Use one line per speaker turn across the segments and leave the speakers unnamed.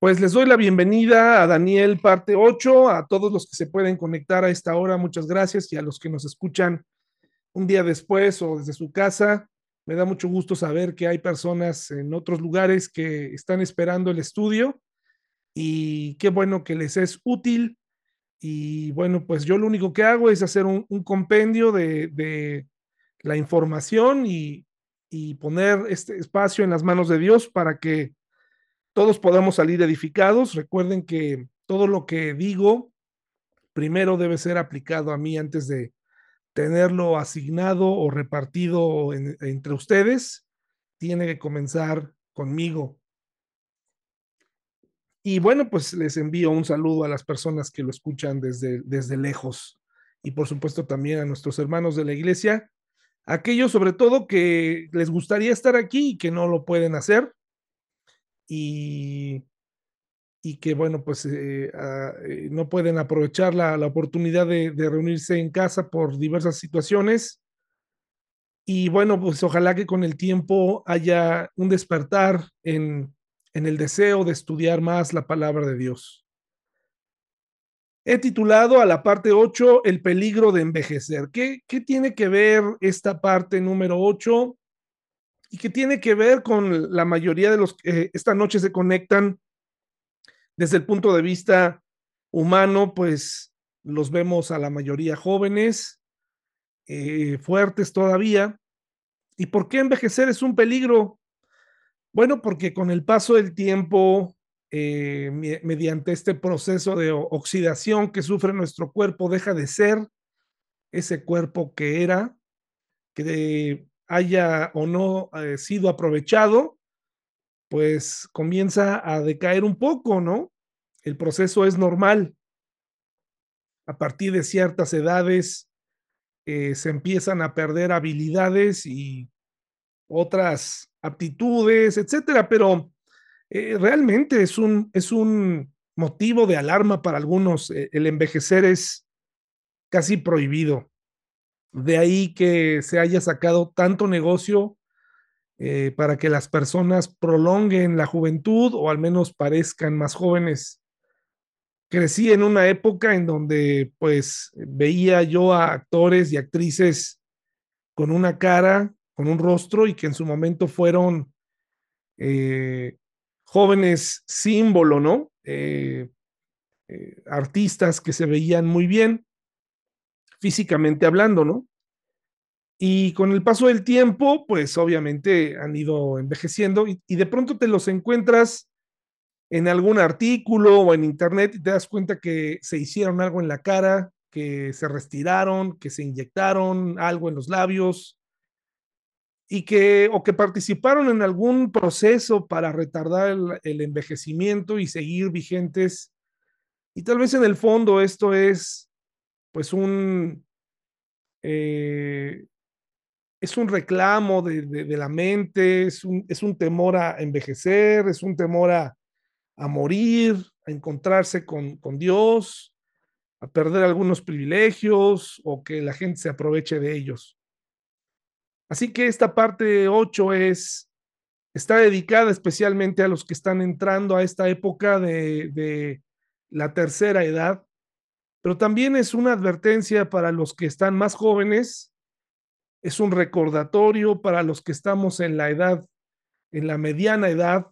Pues les doy la bienvenida a Daniel parte 8, a todos los que se pueden conectar a esta hora, muchas gracias, y a los que nos escuchan un día después o desde su casa. Me da mucho gusto saber que hay personas en otros lugares que están esperando el estudio y qué bueno que les es útil. Y bueno, pues yo lo único que hago es hacer un, compendio de, la información y poner este espacio en las manos de Dios para que todos podamos salir edificados. Recuerden que todo lo que digo primero debe ser aplicado a mí antes de tenerlo asignado o repartido en, entre ustedes. Tiene que comenzar conmigo. Y bueno, pues les envío un saludo a las personas que lo escuchan desde, desde lejos y por supuesto también a nuestros hermanos de la iglesia, aquellos sobre todo que les gustaría estar aquí y que no lo pueden hacer y, y que, bueno, pues eh, uh, eh, no pueden aprovechar la, la oportunidad de, de, reunirse en casa por diversas situaciones. Y bueno, pues ojalá que con el tiempo haya un despertar en, en el deseo de estudiar más la palabra de Dios. He titulado a la parte 8 El peligro de envejecer. ¿Qué, qué tiene que ver esta parte número 8 y que tiene que ver con la mayoría de los que esta noche se conectan desde el punto de vista humano, pues los vemos a la mayoría jóvenes, eh, fuertes todavía. ¿Y por qué envejecer es un peligro? Bueno, porque con el paso del tiempo, eh, mediante este proceso de oxidación que sufre nuestro cuerpo, deja de ser ese cuerpo que era, que haya o no eh, sido aprovechado, pues comienza a decaer un poco, ¿no? El proceso es normal. A partir de ciertas edades eh, se empiezan a perder habilidades y otras aptitudes, etcétera, pero eh, realmente es un, es un motivo de alarma para algunos. El envejecer es casi prohibido. De ahí que se haya sacado tanto negocio eh, para que las personas prolonguen la juventud o al menos parezcan más jóvenes. Crecí en una época en donde pues veía yo a actores y actrices con una cara, con un rostro y que en su momento fueron eh, jóvenes símbolo, ¿no? Eh, artistas que se veían muy bien físicamente hablando, ¿no? Y con el paso del tiempo, pues obviamente han ido envejeciendo y, de pronto te los encuentras en algún artículo o en internet y te das cuenta que se hicieron algo en la cara, que se retiraron, que se inyectaron algo en los labios y que o que participaron en algún proceso para retardar el envejecimiento y seguir vigentes. Y tal vez en el fondo esto es pues un, eh, es un reclamo de, de, la mente, es un, es un, temor a envejecer, es un temor a, a morir, a encontrarse con, con, Dios, a perder algunos privilegios o que la gente se aproveche de ellos. Así que esta parte 8 es, está dedicada especialmente a los que están entrando a esta época de, de la tercera edad, pero también es una advertencia para los que están más jóvenes, es un recordatorio para los que estamos en la edad, en la mediana edad,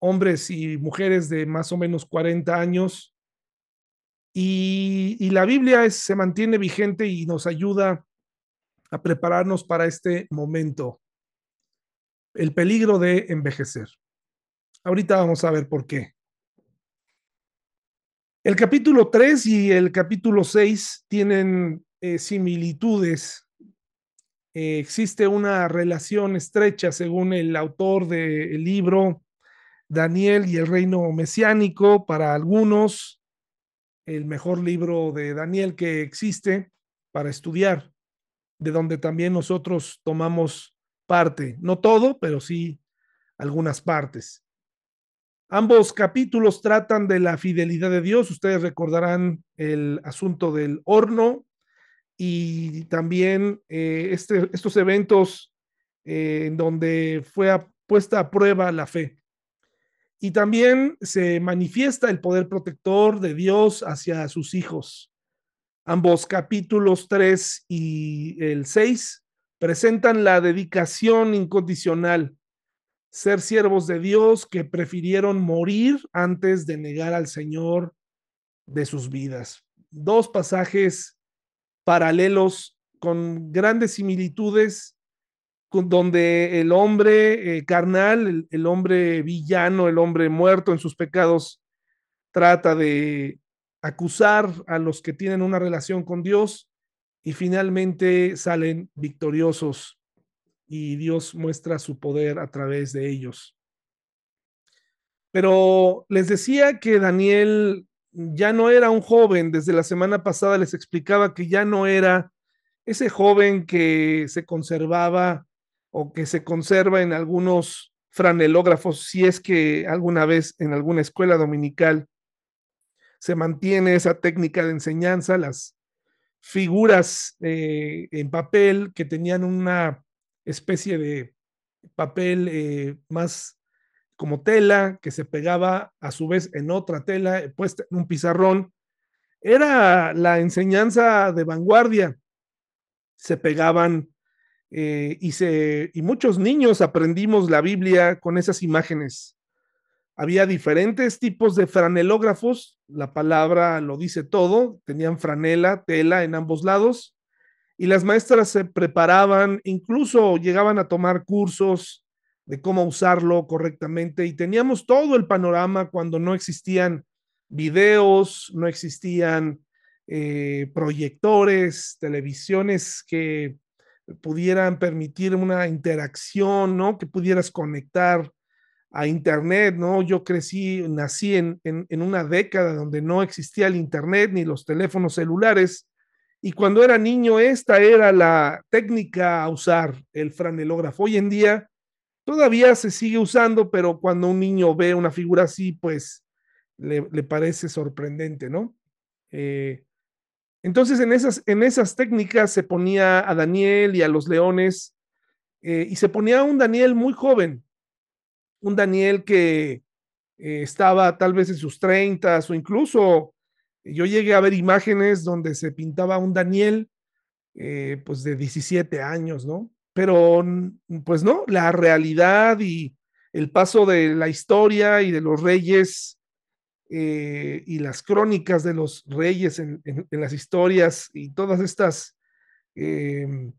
hombres y mujeres de más o menos 40 años. Y, la Biblia se mantiene vigente y nos ayuda a prepararnos para este momento. El peligro de envejecer. Ahorita vamos a ver por qué. El capítulo 3 y el capítulo 6 tienen eh, similitudes. Eh, existe una relación estrecha según el autor del de libro Daniel y el reino mesiánico, para algunos el mejor libro de Daniel que existe para estudiar, de donde también nosotros tomamos parte, no todo, pero sí algunas partes. Ambos capítulos tratan de la fidelidad de Dios. Ustedes recordarán el asunto del horno y también eh, este, estos eventos eh, en donde fue puesta a prueba la fe. Y también se manifiesta el poder protector de Dios hacia sus hijos. Ambos capítulos 3 y el 6 presentan la dedicación incondicional, ser siervos de Dios que prefirieron morir antes de negar al Señor de sus vidas. Dos pasajes paralelos con grandes similitudes donde el hombre eh, carnal, el, hombre villano, el hombre muerto en sus pecados, trata de acusar a los que tienen una relación con Dios y finalmente salen victoriosos y Dios muestra su poder a través de ellos. Pero les decía que Daniel ya no era un joven, desde la semana pasada les explicaba que ya no era ese joven que se conservaba o que se conserva en algunos franelógrafos, si es que alguna vez en alguna escuela dominical se mantiene esa técnica de enseñanza, las figuras eh, en papel que tenían una especie de papel eh, más como tela que se pegaba a su vez en otra tela eh, puesta en un pizarrón. Era la enseñanza de vanguardia. Se pegaban eh, y, se, y muchos niños aprendimos la Biblia con esas imágenes. Había diferentes tipos de franelógrafos, la palabra lo dice todo, tenían franela, tela en ambos lados, y las maestras se preparaban, incluso llegaban a tomar cursos de cómo usarlo correctamente, y teníamos todo el panorama cuando no existían videos, no existían eh, proyectores, televisiones que pudieran permitir una interacción, ¿no? Que pudieras conectar a Internet, ¿no? Yo crecí, nací en, en, una década donde no existía el Internet ni los teléfonos celulares. Y cuando era niño, esta era la técnica a usar, el franelógrafo. Hoy en día todavía se sigue usando, pero cuando un niño ve una figura así, pues le, le parece sorprendente, ¿no? Eh, entonces, en esas, en esas técnicas se ponía a Daniel y a los leones, eh, y se ponía un Daniel muy joven, un Daniel que eh, estaba tal vez en sus treintas o incluso yo llegué a ver imágenes donde se pintaba un Daniel eh, pues de 17 años, ¿no? Pero pues no, la realidad y el paso de la historia y de los reyes eh, y las crónicas de los reyes en, las historias y todas estas em,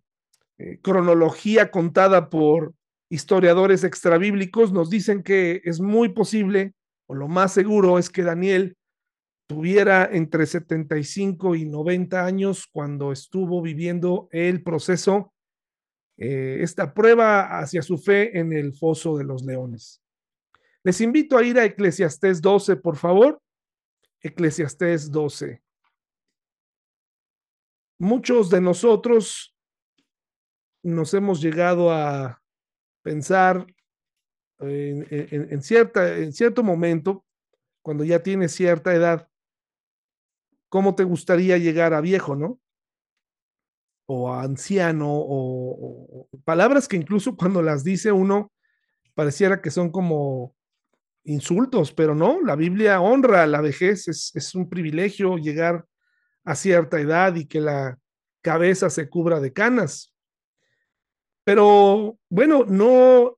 eh, cronología contada por historiadores extrabíblicos nos dicen que es muy posible, o lo más seguro es que Daniel tuviera entre 75 y 90 años cuando estuvo viviendo el proceso, eh, esta prueba hacia su fe en el foso de los leones. Les invito a ir a Eclesiastés 12, por favor. Eclesiastés 12. Muchos de nosotros nos hemos llegado a pensar en, cierta, en cierto momento, cuando ya tienes cierta edad, cómo te gustaría llegar a viejo, ¿no? O a anciano, o palabras que incluso cuando las dice uno, pareciera que son como insultos, pero no, la Biblia honra la vejez, es, un privilegio llegar a cierta edad y que la cabeza se cubra de canas. Pero bueno, no,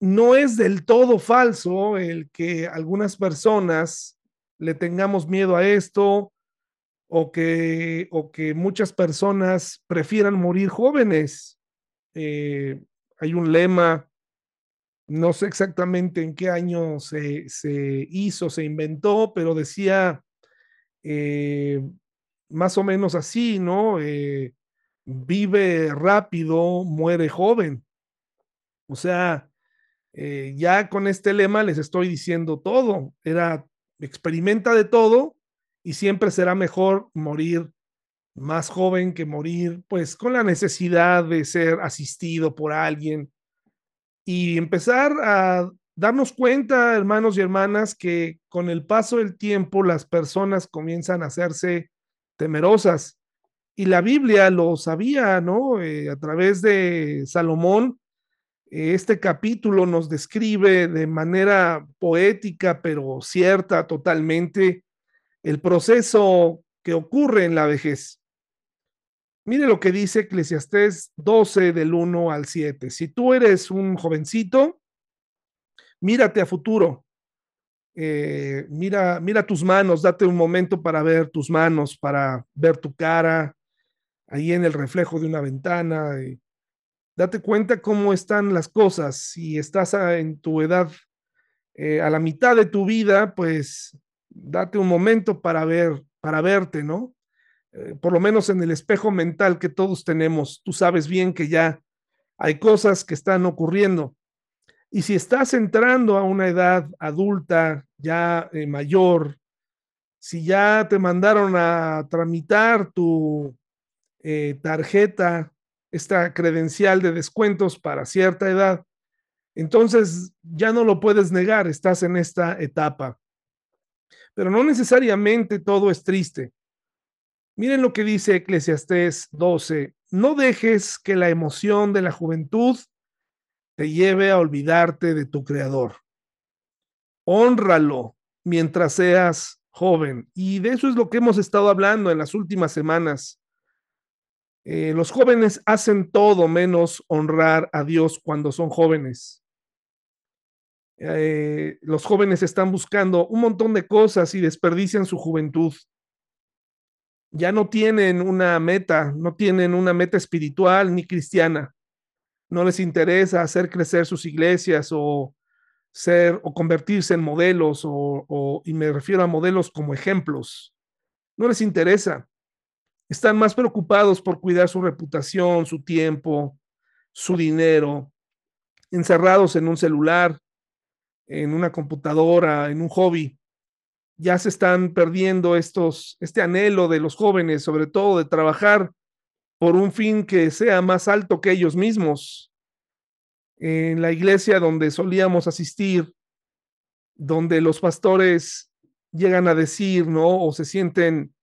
no es del todo falso el que algunas personas le tengamos miedo a esto o que, o que muchas personas prefieran morir jóvenes. Eh, hay un lema no sé exactamente en qué año se, hizo, se inventó, pero decía eh, más o menos así, ¿no? Eh, vive rápido, muere joven. O sea, ya con este lema les estoy diciendo todo. Era, experimenta de todo y siempre será mejor morir más joven que morir, pues con la necesidad de ser asistido por alguien y empezar a darnos cuenta, hermanos y hermanas, que con el paso del tiempo las personas comienzan a hacerse temerosas. Y la Biblia lo sabía, ¿no? Eh, a través de Salomón, Este capítulo nos describe de manera poética, pero cierta totalmente, el proceso que ocurre en la vejez. Mire lo que dice Eclesiastés 12 del 1 al 7. Si tú eres un jovencito, mírate a futuro. Eh, mira, mira tus manos, date un momento para ver tus manos, para ver tu cara ahí en el reflejo de una ventana. Y date cuenta cómo están las cosas. Si estás en tu edad, eh, a la mitad de tu vida, pues date un momento para ver, para verte, ¿no? Eh, por lo menos en el espejo mental que todos tenemos, tú sabes bien que ya hay cosas que están ocurriendo. Y si estás entrando a una edad adulta, ya eh, mayor, si ya te mandaron a tramitar tu tarjeta, esta credencial de descuentos para cierta edad, entonces ya no lo puedes negar, estás en esta etapa. Pero no necesariamente todo es triste. Miren lo que dice Eclesiastés 12, no dejes que la emoción de la juventud te lleve a olvidarte de tu creador. Honralo mientras seas joven. Y de eso es lo que hemos estado hablando en las últimas semanas. Eh, los jóvenes hacen todo menos honrar a Dios cuando son jóvenes. Eh, los jóvenes están buscando un montón de cosas y desperdician su juventud ya no tienen una meta, no tienen una meta espiritual ni cristiana. No les interesa hacer crecer sus iglesias o ser o convertirse en modelos o, y me refiero a modelos como ejemplos. No les interesa. Están más preocupados por cuidar su reputación, su tiempo, su dinero, encerrados en un celular, en una computadora, en un hobby ya se están perdiendo estos, este anhelo de los jóvenes, sobre todo de trabajar por un fin que sea más alto que ellos mismos. En la iglesia donde solíamos asistir, donde los pastores llegan a decir, ¿no? O se sienten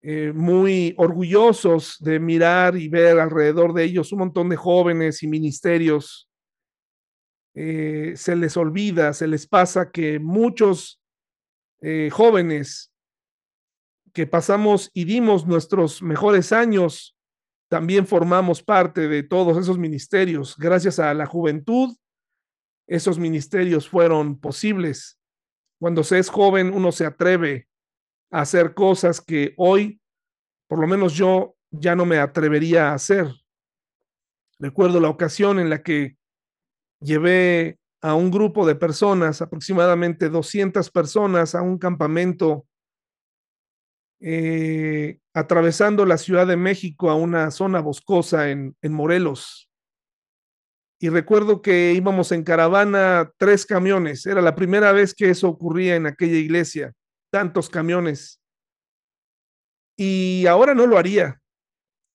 eh, muy orgullosos de mirar y ver alrededor de ellos un montón de jóvenes y ministerios. Eh, se les olvida, se les pasa que muchos eh, jóvenes que pasamos y dimos nuestros mejores años, también formamos parte de todos esos ministerios. Gracias a la juventud, esos ministerios fueron posibles. Cuando se es joven, uno se atreve hacer cosas que hoy, por lo menos yo, ya no me atrevería a hacer. Recuerdo la ocasión en la que llevé a un grupo de personas, aproximadamente 200 personas, a un campamento eh, atravesando la Ciudad de México a una zona boscosa en, en Morelos. Y recuerdo que íbamos en caravana tres camiones. Era la primera vez que eso ocurría en aquella iglesia, tantos camiones. Y ahora no lo haría.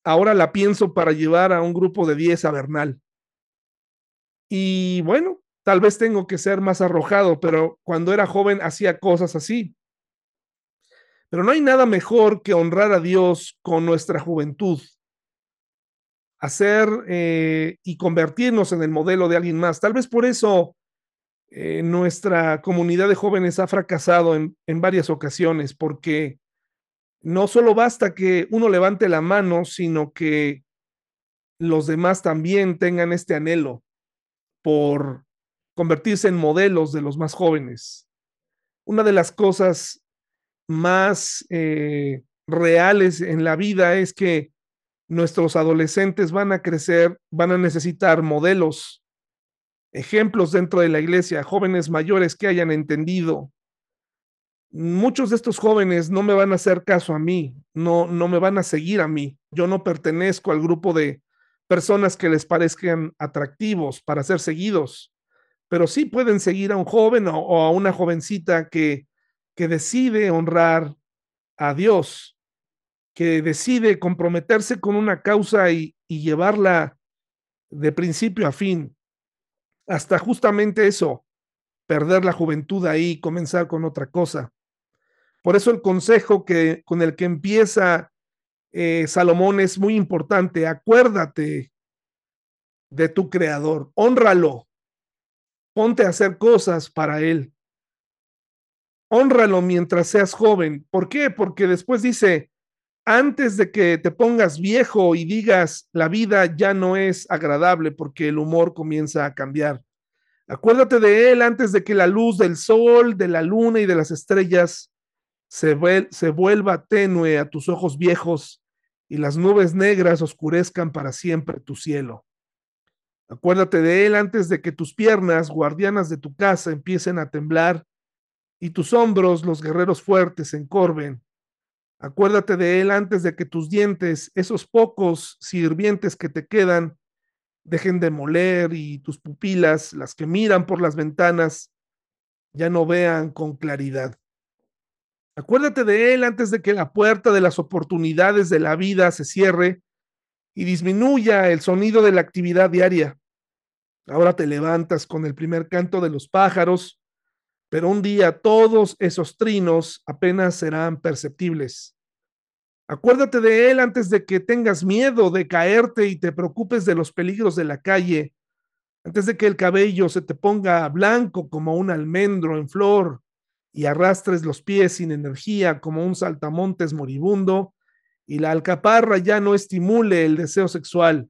Ahora la pienso para llevar a un grupo de 10 a Bernal. Y bueno, Tal vez tengo que ser más arrojado, pero cuando era joven hacía cosas así. Pero no hay nada mejor que honrar a Dios con nuestra juventud, hacer eh, y convertirnos en el modelo de alguien más. Tal vez por eso eh, nuestra comunidad de jóvenes ha fracasado en, en varias ocasiones, porque no solo basta que uno levante la mano, sino que los demás también tengan este anhelo por convertirse en modelos de los más jóvenes. Una de las cosas más eh, reales en la vida es que nuestros adolescentes van a crecer, van a necesitar modelos, ejemplos dentro de la iglesia, jóvenes mayores que hayan entendido. Muchos de estos jóvenes no me van a hacer caso a mí, no, no me van a seguir a mí. Yo no pertenezco al grupo de personas que les parezcan atractivos para ser seguidos pero sí pueden seguir a un joven o, a una jovencita que, que decide honrar a Dios, que decide comprometerse con una causa y, y llevarla de principio a fin, hasta justamente eso, perder la juventud ahí y comenzar con otra cosa. Por eso el consejo que, con el que empieza eh, Salomón es muy importante. Acuérdate de tu creador. Honralo. Ponte a hacer cosas para él. Honralo mientras seas joven. ¿Por qué? Porque después dice, antes de que te pongas viejo y digas, la vida ya no es agradable porque el humor comienza a cambiar. Acuérdate de él antes de que la luz del sol, de la luna y de las estrellas se, se vuelva tenue a tus ojos viejos y las nubes negras oscurezcan para siempre tu cielo. Acuérdate de él antes de que tus piernas, guardianas de tu casa, empiecen a temblar y tus hombros, los guerreros fuertes, se encorven. Acuérdate de él antes de que tus dientes, esos pocos sirvientes que te quedan, dejen de moler y tus pupilas, las que miran por las ventanas, ya no vean con claridad. Acuérdate de él antes de que la puerta de las oportunidades de la vida se cierre y disminuya el sonido de la actividad diaria. Ahora te levantas con el primer canto de los pájaros, pero un día todos esos trinos apenas serán perceptibles. Acuérdate de él antes de que tengas miedo de caerte y te preocupes de los peligros de la calle, antes de que el cabello se te ponga blanco como un almendro en flor y arrastres los pies sin energía como un saltamontes moribundo y la alcaparra ya no estimule el deseo sexual.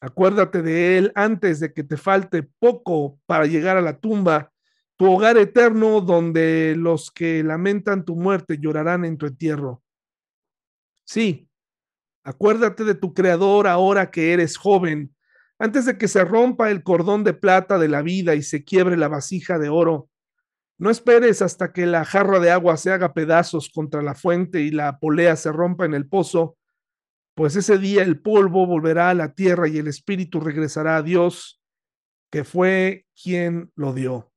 Acuérdate de él antes de que te falte poco para llegar a la tumba, tu hogar eterno donde los que lamentan tu muerte llorarán en tu entierro. Sí, acuérdate de tu creador ahora que eres joven, antes de que se rompa el cordón de plata de la vida y se quiebre la vasija de oro. No esperes hasta que la jarra de agua se haga pedazos contra la fuente y la polea se rompa en el pozo, pues ese día el polvo volverá a la tierra y el espíritu regresará a Dios, que fue quien lo dio.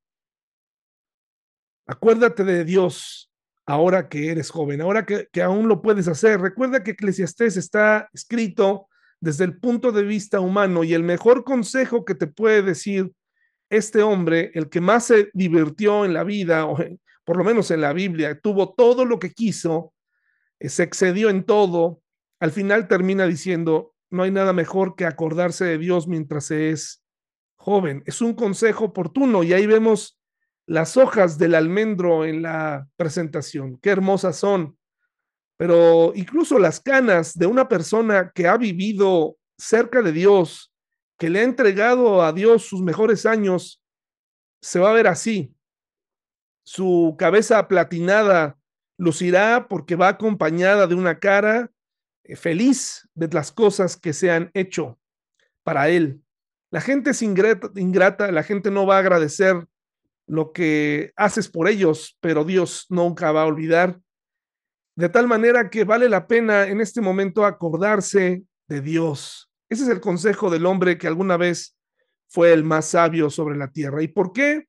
Acuérdate de Dios ahora que eres joven, ahora que, que aún lo puedes hacer. Recuerda que Eclesiastés está escrito desde el punto de vista humano y el mejor consejo que te puede decir este hombre, el que más se divirtió en la vida, o por lo menos en la Biblia, tuvo todo lo que quiso, eh, se excedió en todo, al final termina diciendo, no hay nada mejor que acordarse de Dios mientras se es joven. Es un consejo oportuno y ahí vemos las hojas del almendro en la presentación. Qué hermosas son. Pero incluso las canas de una persona que ha vivido cerca de Dios, que le ha entregado a Dios sus mejores años, se va a ver así. Su cabeza platinada lucirá porque va acompañada de una cara eh, feliz de las cosas que se han hecho para él. La gente es ingrata, ingrata, la gente no va a agradecer lo que haces por ellos, pero Dios nunca va a olvidar. De tal manera que vale la pena en este momento acordarse de Dios, ese es el consejo del hombre que alguna vez fue el más sabio sobre la tierra. ¿Y por qué?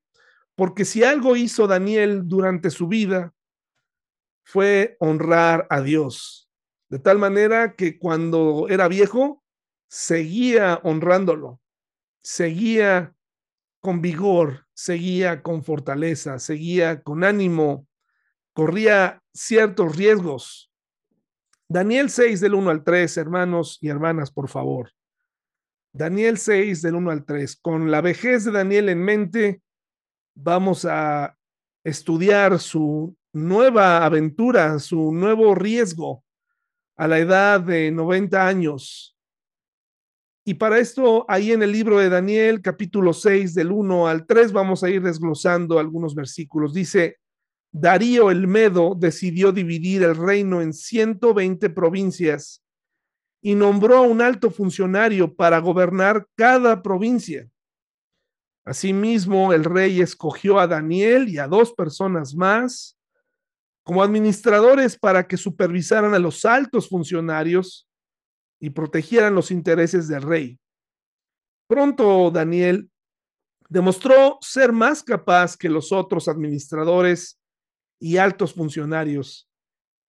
Porque si algo hizo Daniel durante su vida fue honrar a Dios, de tal manera que cuando era viejo seguía honrándolo, seguía con vigor, seguía con fortaleza, seguía con ánimo, corría ciertos riesgos, Daniel 6 del 1 al 3, hermanos y hermanas, por favor. Daniel 6 del 1 al 3. Con la vejez de Daniel en mente, vamos a estudiar su nueva aventura, su nuevo riesgo a la edad de 90 años. Y para esto, ahí en el libro de Daniel, capítulo 6, del 1 al 3, vamos a ir desglosando algunos versículos. Dice, Darío el Medo decidió dividir el reino en 120 provincias y nombró a un alto funcionario para gobernar cada provincia. Asimismo, el rey escogió a Daniel y a dos personas más como administradores para que supervisaran a los altos funcionarios y protegieran los intereses del rey. Pronto Daniel demostró ser más capaz que los otros administradores y altos funcionarios.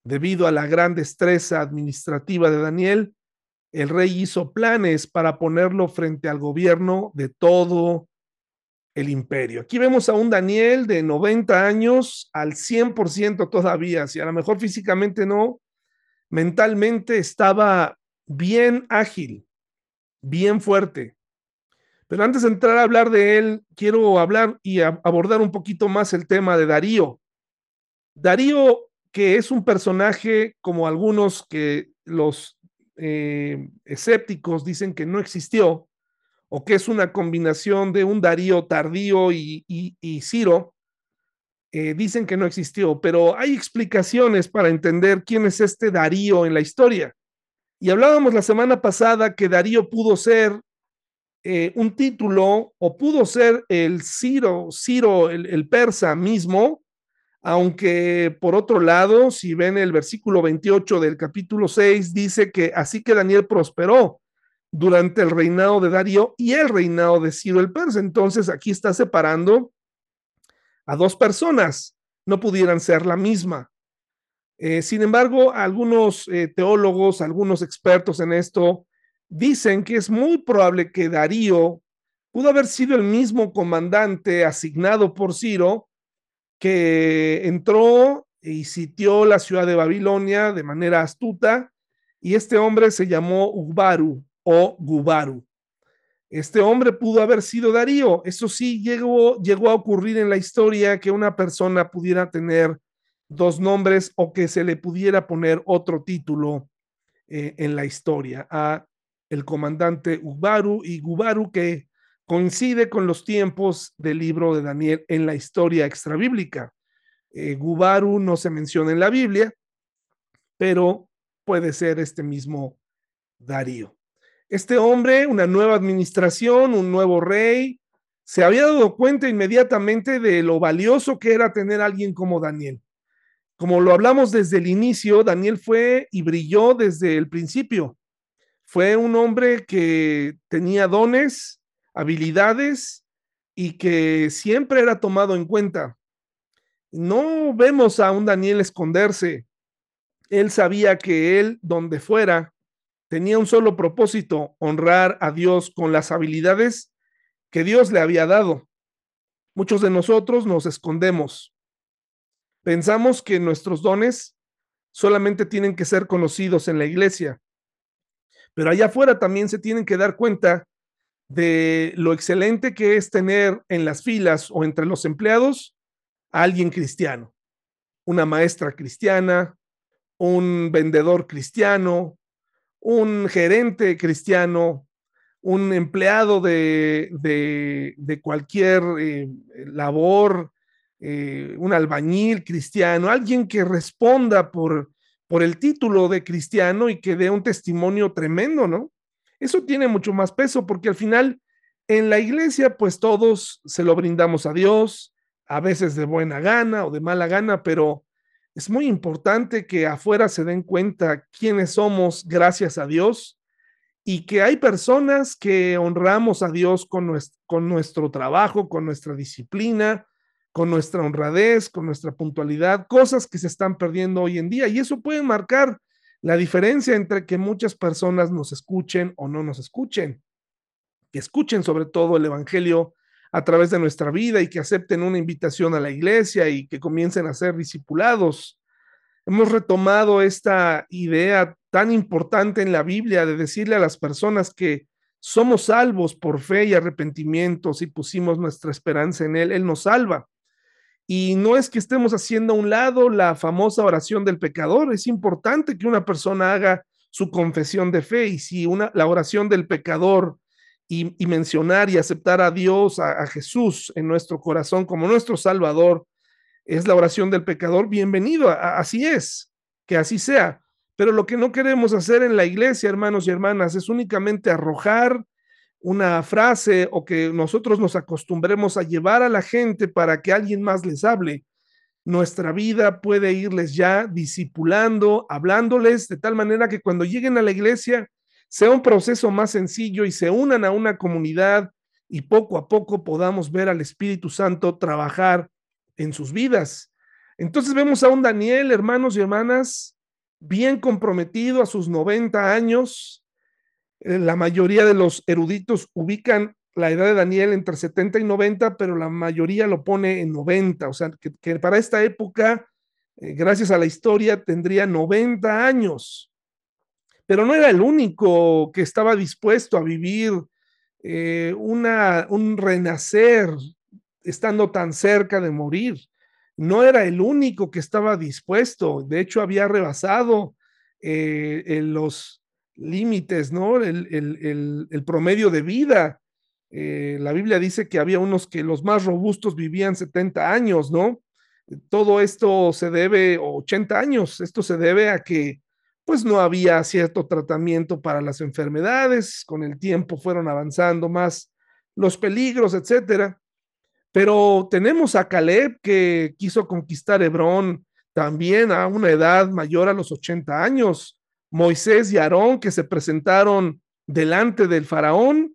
Debido a la gran destreza administrativa de Daniel, el rey hizo planes para ponerlo frente al gobierno de todo el imperio. Aquí vemos a un Daniel de 90 años al 100% todavía, si a lo mejor físicamente no, mentalmente estaba bien ágil, bien fuerte. Pero antes de entrar a hablar de él, quiero hablar y abordar un poquito más el tema de Darío. Darío, que es un personaje como algunos que los eh, escépticos dicen que no existió, o que es una combinación de un Darío tardío y, Ciro, eh, dicen que no existió, pero hay explicaciones para entender quién es este Darío en la historia. Y hablábamos la semana pasada que Darío pudo ser eh, un título o pudo ser el Ciro, Ciro, el, persa mismo, aunque por otro lado, si ven el versículo 28 del capítulo 6, dice que así que Daniel prosperó durante el reinado de Darío y el reinado de Ciro el Persa. Entonces aquí está separando a dos personas, no pudieran ser la misma. Eh, sin embargo, algunos eh, teólogos, algunos expertos en esto, dicen que es muy probable que Darío pudo haber sido el mismo comandante asignado por Ciro que entró y sitió la ciudad de Babilonia de manera astuta, y este hombre se llamó Ubaru o Gubaru. Este hombre pudo haber sido Darío. Eso sí, llegó, llegó a ocurrir en la historia que una persona pudiera tener dos nombres o que se le pudiera poner otro título eh, en la historia a el comandante Ubaru y Gubaru que coincide con los tiempos del libro de Daniel en la historia extrabíblica. Eh, Gubaru no se menciona en la Biblia, pero puede ser este mismo Darío. Este hombre, una nueva administración, un nuevo rey, se había dado cuenta inmediatamente de lo valioso que era tener a alguien como Daniel. Como lo hablamos desde el inicio, Daniel fue y brilló desde el principio. Fue un hombre que tenía dones, habilidades y que siempre era tomado en cuenta. No vemos a un Daniel esconderse. Él sabía que él, donde fuera, tenía un solo propósito, honrar a Dios con las habilidades que Dios le había dado. Muchos de nosotros nos escondemos. Pensamos que nuestros dones solamente tienen que ser conocidos en la iglesia, pero allá afuera también se tienen que dar cuenta de lo excelente que es tener en las filas o entre los empleados a alguien cristiano, una maestra cristiana, un vendedor cristiano, un gerente cristiano, un empleado de, de, cualquier eh, labor, eh, un albañil cristiano, alguien que responda por, por el título de cristiano y que dé un testimonio tremendo, ¿no? Eso tiene mucho más peso porque al final en la iglesia pues todos se lo brindamos a Dios, a veces de buena gana o de mala gana, pero es muy importante que afuera se den cuenta quiénes somos gracias a Dios y que hay personas que honramos a Dios con nuestro, con nuestro trabajo, con nuestra disciplina, con nuestra honradez, con nuestra puntualidad, cosas que se están perdiendo hoy en día. Y eso puede marcar la diferencia entre que muchas personas nos escuchen o no nos escuchen, que escuchen sobre todo el Evangelio a través de nuestra vida y que acepten una invitación a la iglesia y que comiencen a ser discipulados. Hemos retomado esta idea tan importante en la Biblia de decirle a las personas que somos salvos por fe y arrepentimiento si pusimos nuestra esperanza en Él, Él nos salva. Y no es que estemos haciendo a un lado la famosa oración del pecador, es importante que una persona haga su confesión de fe y si una, la oración del pecador y, mencionar y aceptar a Dios, a, Jesús en nuestro corazón como nuestro Salvador, es la oración del pecador, bienvenido, así es, que así sea. Pero lo que no queremos hacer en la iglesia, hermanos y hermanas, es únicamente arrojar una frase o que nosotros nos acostumbremos a llevar a la gente para que alguien más les hable. Nuestra vida puede irles ya discipulando, hablándoles de tal manera que cuando lleguen a la iglesia sea un proceso más sencillo y se unan a una comunidad y poco a poco podamos ver al Espíritu Santo trabajar en sus vidas. Entonces vemos a un Daniel, hermanos y hermanas, bien comprometido a sus 90 años. Eh, la mayoría de los eruditos ubican la edad de Daniel entre 70 y 90, pero la mayoría lo pone en 90, o sea, que, para esta época, eh, gracias a la historia, tendría 90 años. Pero no era el único que estaba dispuesto a vivir eh, una, un renacer estando tan cerca de morir. No era el único que estaba dispuesto, de hecho había rebasado eh, los límites, ¿no? El, promedio de vida. Eh, la Biblia dice que había unos que los más robustos vivían 70 años, ¿no? Todo esto se debe, 80 años, esto se debe a que pues no había cierto tratamiento para las enfermedades, con el tiempo fueron avanzando más los peligros, etcétera. Pero tenemos a Caleb que quiso conquistar Hebrón también a una edad mayor a los 80 años. Moisés y Aarón que se presentaron delante del faraón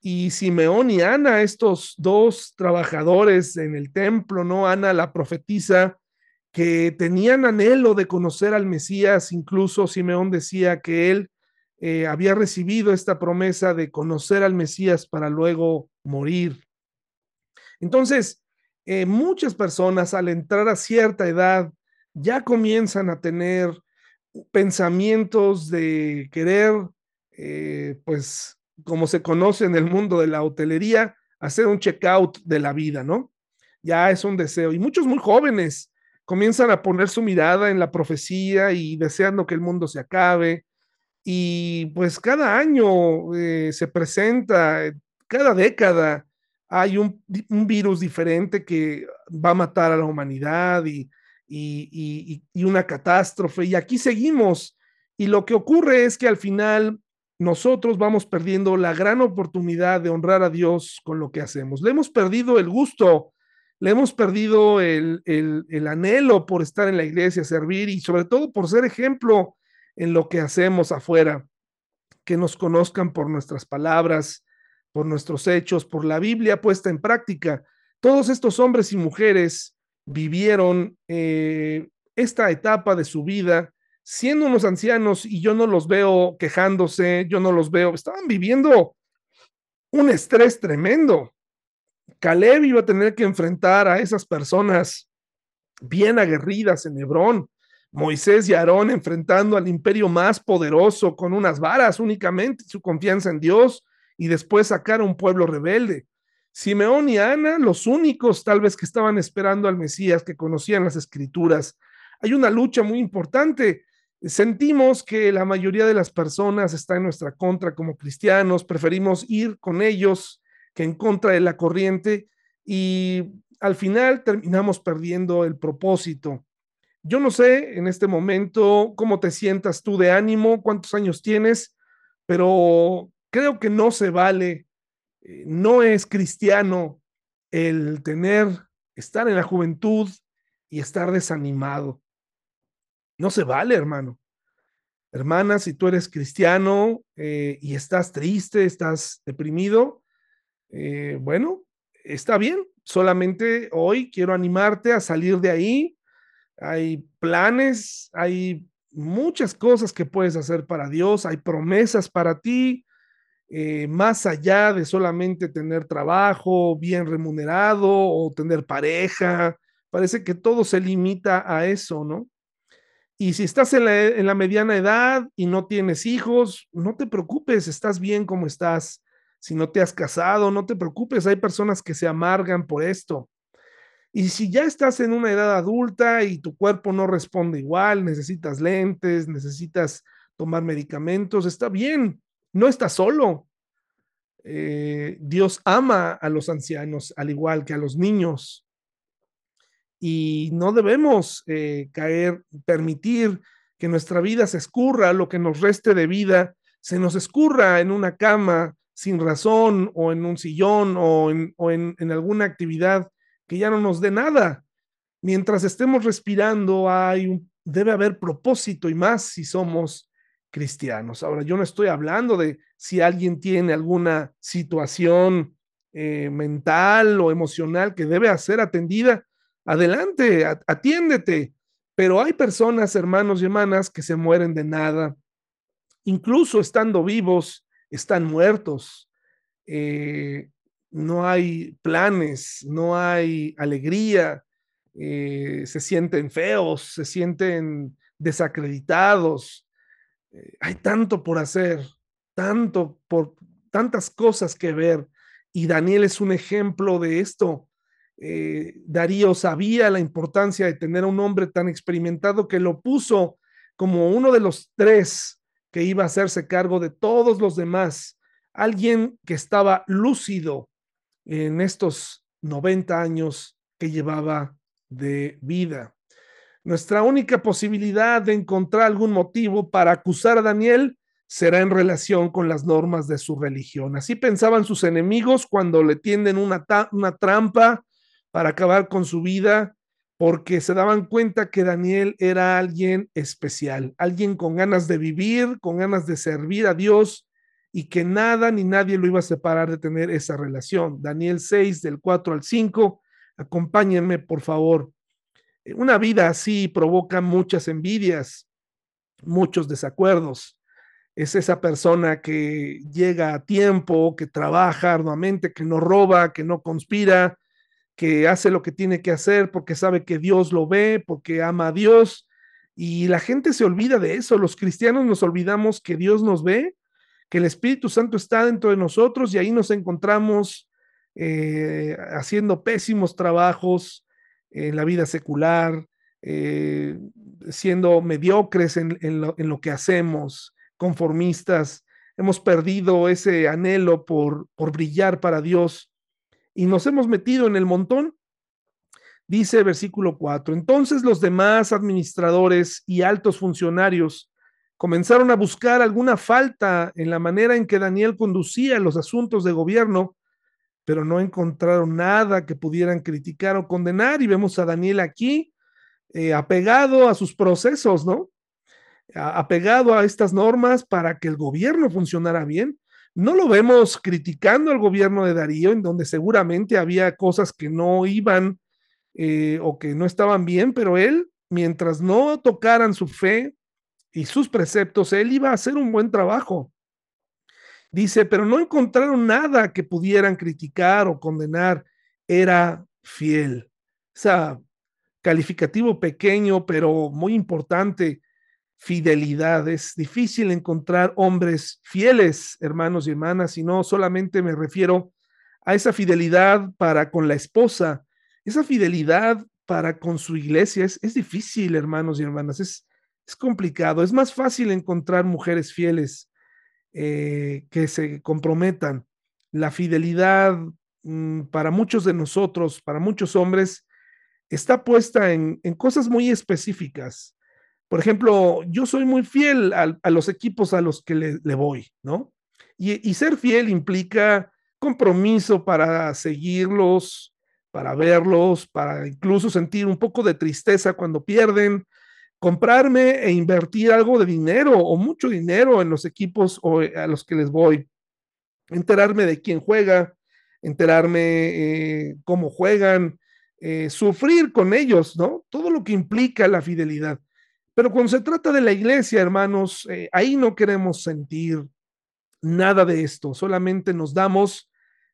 y Simeón y Ana, estos dos trabajadores en el templo, ¿no? Ana la profetisa que tenían anhelo de conocer al Mesías, incluso Simeón decía que él eh, había recibido esta promesa de conocer al Mesías para luego morir. Entonces, eh, muchas personas al entrar a cierta edad ya comienzan a tener pensamientos de querer, eh, pues, como se conoce en el mundo de la hotelería, hacer un checkout de la vida, ¿no? Ya es un deseo. Y muchos muy jóvenes comienzan a poner su mirada en la profecía y deseando que el mundo se acabe. Y pues cada año eh, se presenta, cada década hay un, virus diferente que va a matar a la humanidad y, y, una catástrofe. Y aquí seguimos. Y lo que ocurre es que al final nosotros vamos perdiendo la gran oportunidad de honrar a Dios con lo que hacemos. Le hemos perdido el gusto le hemos perdido el, anhelo por estar en la iglesia, servir y sobre todo por ser ejemplo en lo que hacemos afuera, que nos conozcan por nuestras palabras, por nuestros hechos, por la Biblia puesta en práctica. Todos estos hombres y mujeres vivieron eh, esta etapa de su vida siendo unos ancianos y yo no los veo quejándose, yo no los veo, estaban viviendo un estrés tremendo. Caleb iba a tener que enfrentar a esas personas bien aguerridas en Hebrón. Moisés y Aarón enfrentando al imperio más poderoso con unas varas únicamente, su confianza en Dios y después sacar a un pueblo rebelde. Simeón y Ana, los únicos tal vez que estaban esperando al Mesías, que conocían las escrituras. Hay una lucha muy importante. Sentimos que la mayoría de las personas está en nuestra contra como cristianos, preferimos ir con ellos que en contra de la corriente y al final terminamos perdiendo el propósito. Yo no sé en este momento cómo te sientas tú de ánimo, cuántos años tienes, pero creo que no se vale, no es cristiano el tener, estar en la juventud y estar desanimado. No se vale, hermano. Hermana, si tú eres cristiano eh, y estás triste, estás deprimido, eh, bueno, está bien, solamente hoy quiero animarte a salir de ahí. Hay planes, hay muchas cosas que puedes hacer para Dios, hay promesas para ti, eh, más allá de solamente tener trabajo bien remunerado o tener pareja. Parece que todo se limita a eso, ¿no? Y si estás en la, en la mediana edad y no tienes hijos, no te preocupes, estás bien como estás si no te has casado, no te preocupes, hay personas que se amargan por esto. Y si ya estás en una edad adulta y tu cuerpo no responde igual, necesitas lentes, necesitas tomar medicamentos, está bien, no estás solo. Eh, Dios ama a los ancianos al igual que a los niños. Y no debemos eh, caer, permitir que nuestra vida se escurra, lo que nos reste de vida, se nos escurra en una cama sin razón o en un sillón o en, alguna actividad que ya no nos dé nada. Mientras estemos respirando, hay debe haber propósito y más si somos cristianos. Ahora, yo no estoy hablando de si alguien tiene alguna situación eh, mental o emocional que debe ser atendida. Adelante, atiéndete. Pero hay personas, hermanos y hermanas, que se mueren de nada, incluso estando vivos, están muertos, eh, no hay planes, no hay alegría, eh, se sienten feos, se sienten desacreditados. Eh, hay tanto por hacer, tanto por tantas cosas que ver y Daniel es un ejemplo de esto. Eh, Darío sabía la importancia de tener a un hombre tan experimentado que lo puso como uno de los tres que iba a hacerse cargo de todos los demás, alguien que estaba lúcido en estos 90 años que llevaba de vida. Nuestra única posibilidad de encontrar algún motivo para acusar a Daniel será en relación con las normas de su religión. Así pensaban sus enemigos cuando le tienden una, una trampa para acabar con su vida, porque se daban cuenta que Daniel era alguien especial, alguien con ganas de vivir, con ganas de servir a Dios y que nada ni nadie lo iba a separar de tener esa relación. Daniel 6 del 4 al 5, acompáñenme por favor. Una vida así provoca muchas envidias, muchos desacuerdos es esa persona que llega a tiempo, que trabaja arduamente, que no roba, que no conspira, que hace lo que tiene que hacer porque sabe que Dios lo ve, porque ama a Dios. Y la gente se olvida de eso. Los cristianos nos olvidamos que Dios nos ve, que el Espíritu Santo está dentro de nosotros y ahí nos encontramos eh, haciendo pésimos trabajos en la vida secular, eh, siendo mediocres en, lo, en lo que hacemos conformistas, hemos perdido ese anhelo por, por brillar para Dios y nos hemos metido en el montón. Dice versículo 4, entonces los demás administradores y altos funcionarios comenzaron a buscar alguna falta en la manera en que Daniel conducía los asuntos de gobierno, pero no encontraron nada que pudieran criticar o condenar. Y vemos a Daniel aquí eh, apegado a sus procesos, ¿no? apegado a estas normas para que el gobierno funcionara bien. No lo vemos criticando al gobierno de Darío, en donde seguramente había cosas que no iban eh, o que no estaban bien, pero él, mientras no tocaran su fe y sus preceptos, él iba a hacer un buen trabajo. Dice, pero no encontraron nada que pudieran criticar o condenar. Era fiel. O sea, calificativo pequeño, pero muy importante fidelidad. Es difícil encontrar hombres fieles, hermanos y hermanas, y no solamente me refiero a esa fidelidad para con la esposa, esa fidelidad para con su iglesia es, es difícil, hermanos y hermanas, es, es, complicado. Es más fácil encontrar mujeres fieles eh, que se comprometan. La fidelidad mm, para muchos de nosotros, para muchos hombres, está puesta en, en cosas muy específicas por ejemplo, yo soy muy fiel a, los equipos a los que le, voy, ¿no? Y, ser fiel implica compromiso para seguirlos, para verlos, para incluso sentir un poco de tristeza cuando pierden, comprarme e invertir algo de dinero o mucho dinero en los equipos a los que les voy, enterarme de quién juega, enterarme eh, cómo juegan, eh, sufrir con ellos, ¿no? Todo lo que implica la fidelidad. Pero cuando se trata de la iglesia, hermanos, eh, ahí no queremos sentir nada de esto, solamente nos damos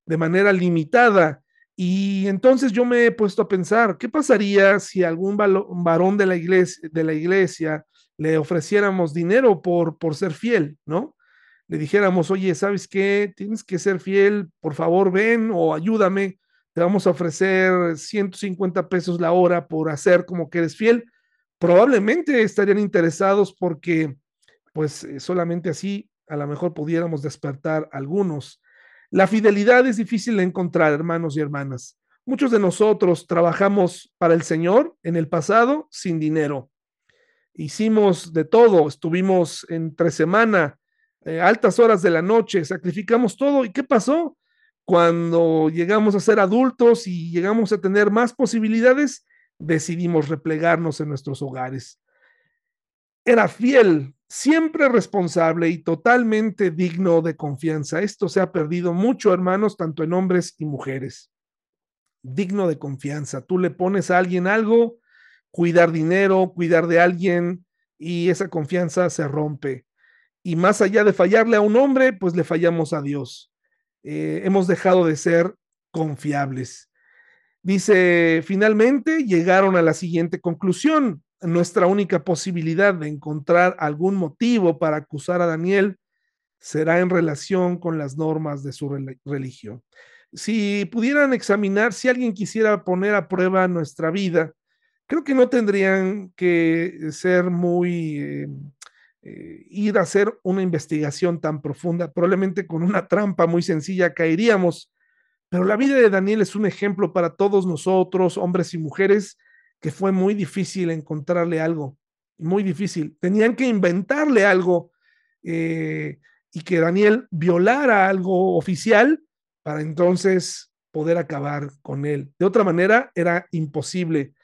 de manera limitada. Y entonces yo me he puesto a pensar, ¿qué pasaría si algún varón de la iglesia, de la iglesia le ofreciéramos dinero por, por ser fiel, ¿no? Le dijéramos, oye, ¿sabes qué? Tienes que ser fiel, por favor ven o ayúdame, te vamos a ofrecer 150 pesos la hora por hacer como que eres fiel probablemente estarían interesados porque pues eh, solamente así a lo mejor pudiéramos despertar algunos. La fidelidad es difícil de encontrar, hermanos y hermanas. Muchos de nosotros trabajamos para el Señor en el pasado sin dinero. Hicimos de todo, estuvimos entre semana, eh, altas horas de la noche, sacrificamos todo. ¿Y qué pasó? Cuando llegamos a ser adultos y llegamos a tener más posibilidades, decidimos replegarnos en nuestros hogares. Era fiel, siempre responsable y totalmente digno de confianza. Esto se ha perdido mucho, hermanos, tanto en hombres y mujeres. Digno de confianza. Tú le pones a alguien algo, cuidar dinero, cuidar de alguien y esa confianza se rompe. Y más allá de fallarle a un hombre, pues le fallamos a Dios. Eh, hemos dejado de ser confiables. Dice, finalmente llegaron a la siguiente conclusión. Nuestra única posibilidad de encontrar algún motivo para acusar a Daniel será en relación con las normas de su religión. Si pudieran examinar, si alguien quisiera poner a prueba nuestra vida, creo que no tendrían que ser muy, eh, eh, ir a hacer una investigación tan profunda, probablemente con una trampa muy sencilla caeríamos, pero la vida de Daniel es un ejemplo para todos nosotros, hombres y mujeres, que fue muy difícil encontrarle algo, muy difícil. Tenían que inventarle algo eh, y que Daniel violara algo oficial para entonces poder acabar con él. De otra manera, era imposible.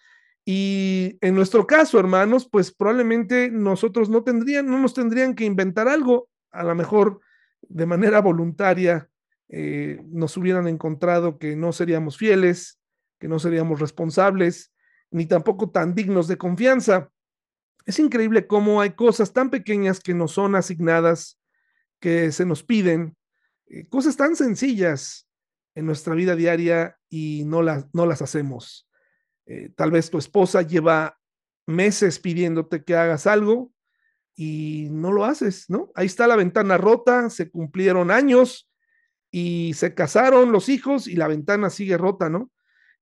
Y en nuestro caso, hermanos, pues probablemente nosotros no tendrían, no nos tendrían que inventar algo, a lo mejor de manera voluntaria eh, nos hubieran encontrado que no seríamos fieles, que no seríamos responsables, ni tampoco tan dignos de confianza. Es increíble cómo hay cosas tan pequeñas que nos son asignadas, que se nos piden, eh, cosas tan sencillas en nuestra vida diaria y no las, no las hacemos. Eh, tal vez tu esposa lleva meses pidiéndote que hagas algo y no lo haces, ¿no? Ahí está la ventana rota, se cumplieron años y se casaron los hijos y la ventana sigue rota, ¿no?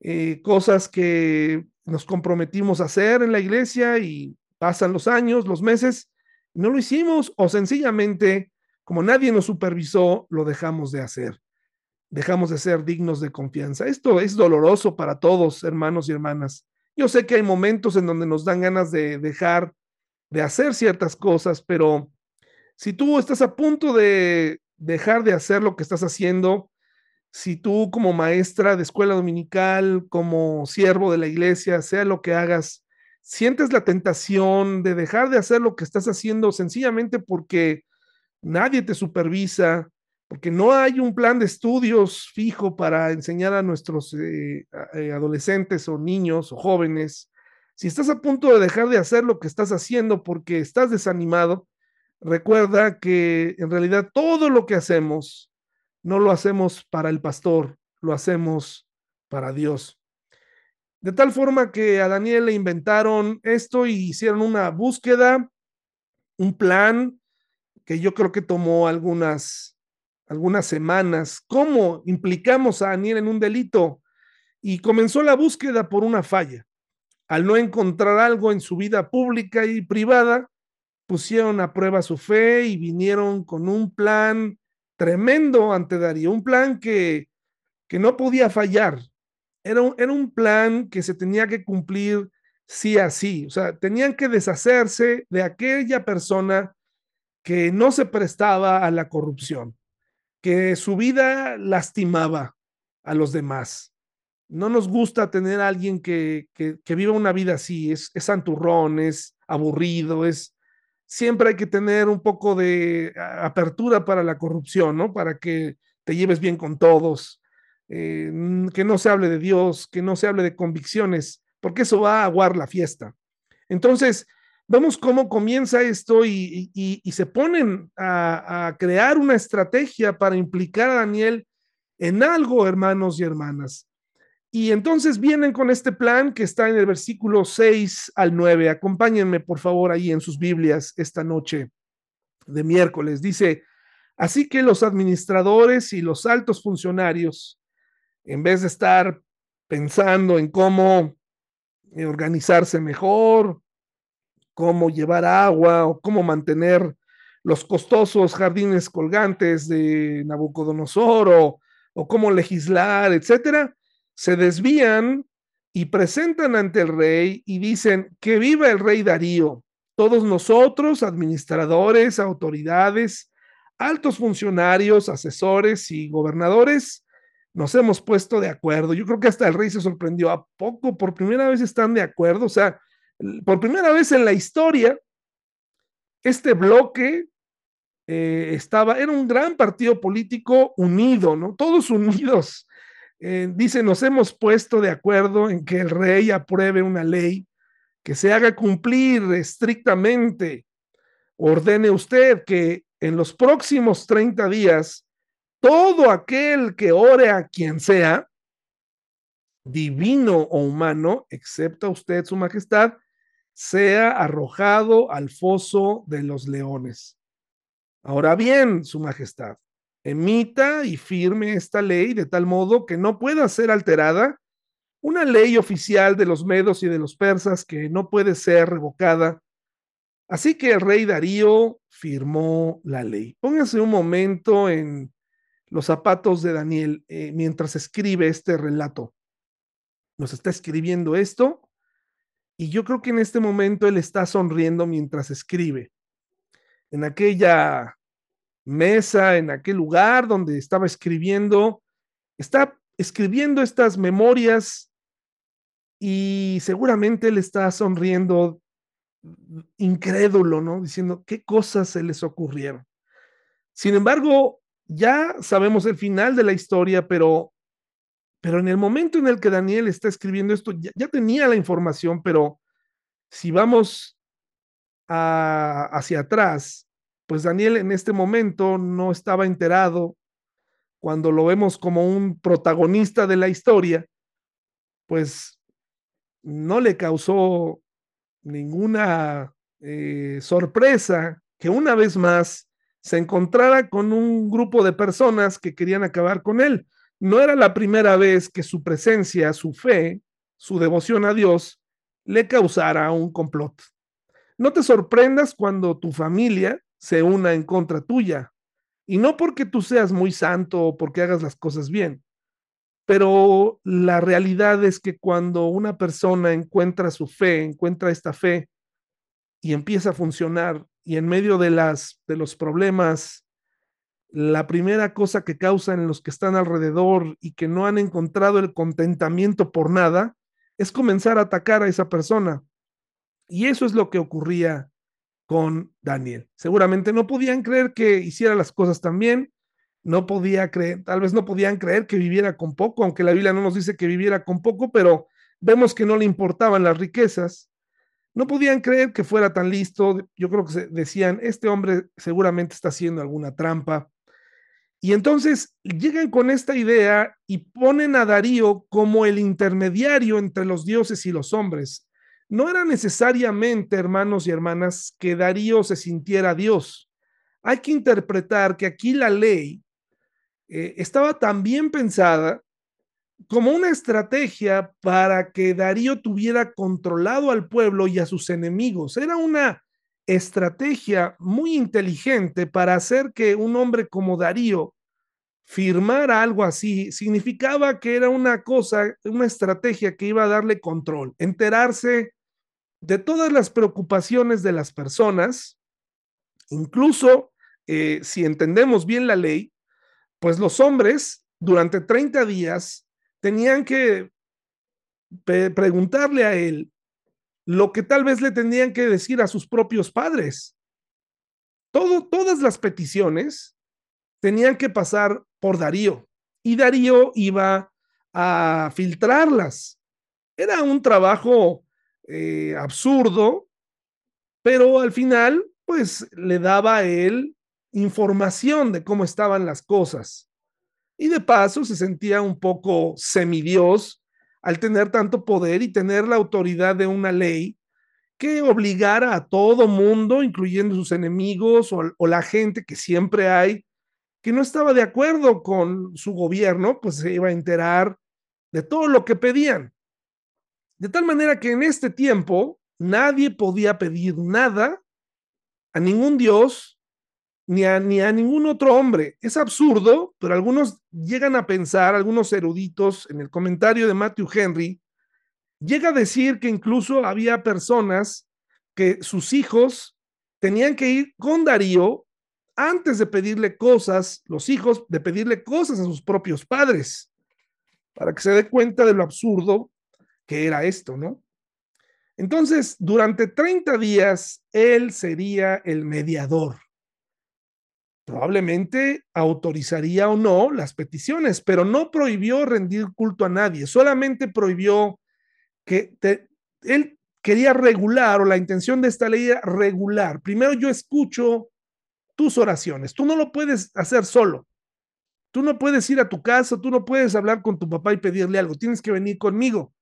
Eh, cosas que nos comprometimos a hacer en la iglesia y pasan los años, los meses, no lo hicimos o sencillamente como nadie nos supervisó, lo dejamos de hacer. Dejamos de ser dignos de confianza. Esto es doloroso para todos, hermanos y hermanas. Yo sé que hay momentos en donde nos dan ganas de dejar de hacer ciertas cosas, pero si tú estás a punto de dejar de hacer lo que estás haciendo, si tú como maestra de escuela dominical, como siervo de la iglesia, sea lo que hagas, sientes la tentación de dejar de hacer lo que estás haciendo sencillamente porque nadie te supervisa, porque no hay un plan de estudios fijo para enseñar a nuestros eh, eh, adolescentes o niños o jóvenes. Si estás a punto de dejar de hacer lo que estás haciendo porque estás desanimado, recuerda que en realidad todo lo que hacemos no lo hacemos para el pastor, lo hacemos para Dios. De tal forma que a Daniel le inventaron esto y hicieron una búsqueda, un plan, que yo creo que tomó algunas, algunas semanas. ¿Cómo implicamos a Daniel en un delito? Y comenzó la búsqueda por una falla. Al no encontrar algo en su vida pública y privada, pusieron a prueba su fe y vinieron con un plan tremendo ante Darío, un plan que, que no podía fallar. Era un, era un plan que se tenía que cumplir sí a sí. O sea, tenían que deshacerse de aquella persona que no se prestaba a la corrupción, que su vida lastimaba a los demás. No nos gusta tener a alguien que, que, viva una vida así, es, es santurrón, es aburrido, es... Siempre hay que tener un poco de apertura para la corrupción, ¿no? Para que te lleves bien con todos, eh, que no se hable de Dios, que no se hable de convicciones, porque eso va a aguar la fiesta. Entonces, vemos cómo comienza esto y, se ponen a, crear una estrategia para implicar a Daniel en algo, hermanos y hermanas. Y entonces vienen con este plan que está en el versículo 6 al 9. Acompáñenme, por favor, ahí en sus Biblias esta noche de miércoles. Dice, así que los administradores y los altos funcionarios, en vez de estar pensando en cómo organizarse mejor, cómo llevar agua o cómo mantener los costosos jardines colgantes de Nabucodonosor o, o cómo legislar, etcétera, se desvían y presentan ante el rey y dicen que viva el rey Darío. Todos nosotros, administradores, autoridades, altos funcionarios, asesores y gobernadores, nos hemos puesto de acuerdo. Yo creo que hasta el rey se sorprendió. ¿A poco por primera vez están de acuerdo? O sea, por primera vez en la historia, este bloque eh, estaba, era un gran partido político unido, ¿no? Todos unidos. Eh, dice, nos hemos puesto de acuerdo en que el rey apruebe una ley que se haga cumplir estrictamente. Ordene usted que en los próximos 30 días, todo aquel que ore a quien sea, divino o humano, excepto usted, su majestad, sea arrojado al foso de los leones. Ahora bien, Su Majestad, emita y firme esta ley de tal modo que no pueda ser alterada, una ley oficial de los medos y de los persas que no puede ser revocada. Así que el rey Darío firmó la ley. Póngase un momento en los zapatos de Daniel eh, mientras escribe este relato. Nos está escribiendo esto y yo creo que en este momento él está sonriendo mientras escribe. En aquella mesa, en aquel lugar donde estaba escribiendo, está escribiendo estas memorias y seguramente él está sonriendo incrédulo, ¿no? Diciendo qué cosas se les ocurrieron. Sin embargo, ya sabemos el final de la historia, pero, pero en el momento en el que Daniel está escribiendo esto, ya, tenía la información, pero si vamos hacia atrás, pues Daniel en este momento no estaba enterado cuando lo vemos como un protagonista de la historia, pues no le causó ninguna eh, sorpresa que una vez más se encontrara con un grupo de personas que querían acabar con él. No era la primera vez que su presencia, su fe, su devoción a Dios le causara un complot. No te sorprendas cuando tu familia se una en contra tuya, y no porque tú seas muy santo o porque hagas las cosas bien, pero la realidad es que cuando una persona encuentra su fe, encuentra esta fe y empieza a funcionar y en medio de las de los problemas la primera cosa que causan los que están alrededor y que no han encontrado el contentamiento por nada es comenzar a atacar a esa persona. Y eso es lo que ocurría con Daniel. Seguramente no podían creer que hiciera las cosas tan bien, no podía creer, tal vez no podían creer que viviera con poco, aunque la Biblia no nos dice que viviera con poco, pero vemos que no le importaban las riquezas. No podían creer que fuera tan listo. Yo creo que decían, este hombre seguramente está haciendo alguna trampa. Y entonces llegan con esta idea y ponen a Darío como el intermediario entre los dioses y los hombres. No era necesariamente, hermanos y hermanas, que Darío se sintiera Dios. Hay que interpretar que aquí la ley eh, estaba también pensada como una estrategia para que Darío tuviera controlado al pueblo y a sus enemigos. Era una estrategia muy inteligente para hacer que un hombre como Darío firmara algo así. Significaba que era una cosa, una estrategia que iba a darle control, enterarse de todas las preocupaciones de las personas, incluso eh, si entendemos bien la ley, pues los hombres durante 30 días tenían que preguntarle a él lo que tal vez le tenían que decir a sus propios padres. Todo, todas las peticiones tenían que pasar por Darío y Darío iba a filtrarlas. Era un trabajo eh, absurdo, pero al final, pues le daba él información de cómo estaban las cosas. Y de paso se sentía un poco semidios al tener tanto poder y tener la autoridad de una ley que obligara a todo mundo, incluyendo sus enemigos o, o, la gente que siempre hay, que no estaba de acuerdo con su gobierno, pues se iba a enterar de todo lo que pedían. De tal manera que en este tiempo nadie podía pedir nada a ningún dios ni a, ni a ningún otro hombre. Es absurdo, pero algunos llegan a pensar, algunos eruditos, en el comentario de Matthew Henry, llega a decir que incluso había personas que sus hijos tenían que ir con Darío antes de pedirle cosas, los hijos de pedirle cosas a sus propios padres, para que se dé cuenta de lo absurdo que era esto, ¿no? Entonces, durante 30 días, él sería el mediador probablemente autorizaría o no las peticiones, pero no prohibió rendir culto a nadie, solamente prohibió que él quería regular o la intención de esta ley era regular. Primero yo escucho tus oraciones, tú no lo puedes hacer solo. Tú no puedes ir a tu casa, tú no puedes hablar con tu papá y pedirle algo, tienes que venir conmigo.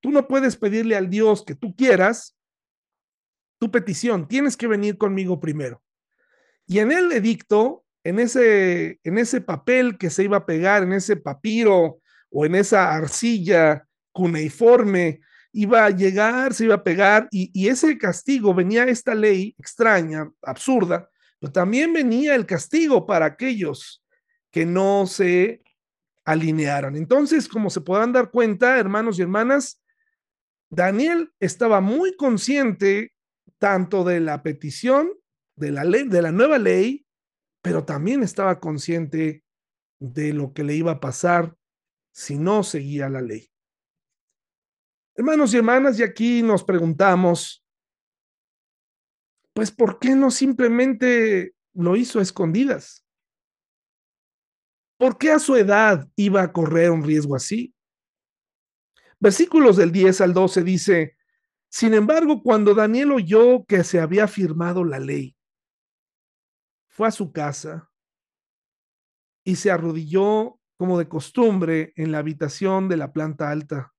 Tú no puedes pedirle al Dios que tú quieras tu petición, tienes que venir conmigo primero. Y en el edicto, en ese, en ese papel que se iba a pegar, en ese papiro o en esa arcilla cuneiforme, iba a llegar, se iba a pegar, y, y ese castigo venía esta ley extraña, absurda, pero también venía el castigo para aquellos que no se alinearan. Entonces, como se podrán dar cuenta, hermanos y hermanas, Daniel estaba muy consciente tanto de la petición de la ley, de la nueva ley, pero también estaba consciente de lo que le iba a pasar si no seguía la ley. Hermanos y hermanas, y aquí nos preguntamos, pues, ¿por qué no simplemente lo hizo a escondidas? ¿Por qué a su edad iba a correr un riesgo así? Versículos del 10 al 12 dice, sin embargo, cuando Daniel oyó que se había firmado la ley, fue a su casa y se arrodilló como de costumbre en la habitación de la planta alta,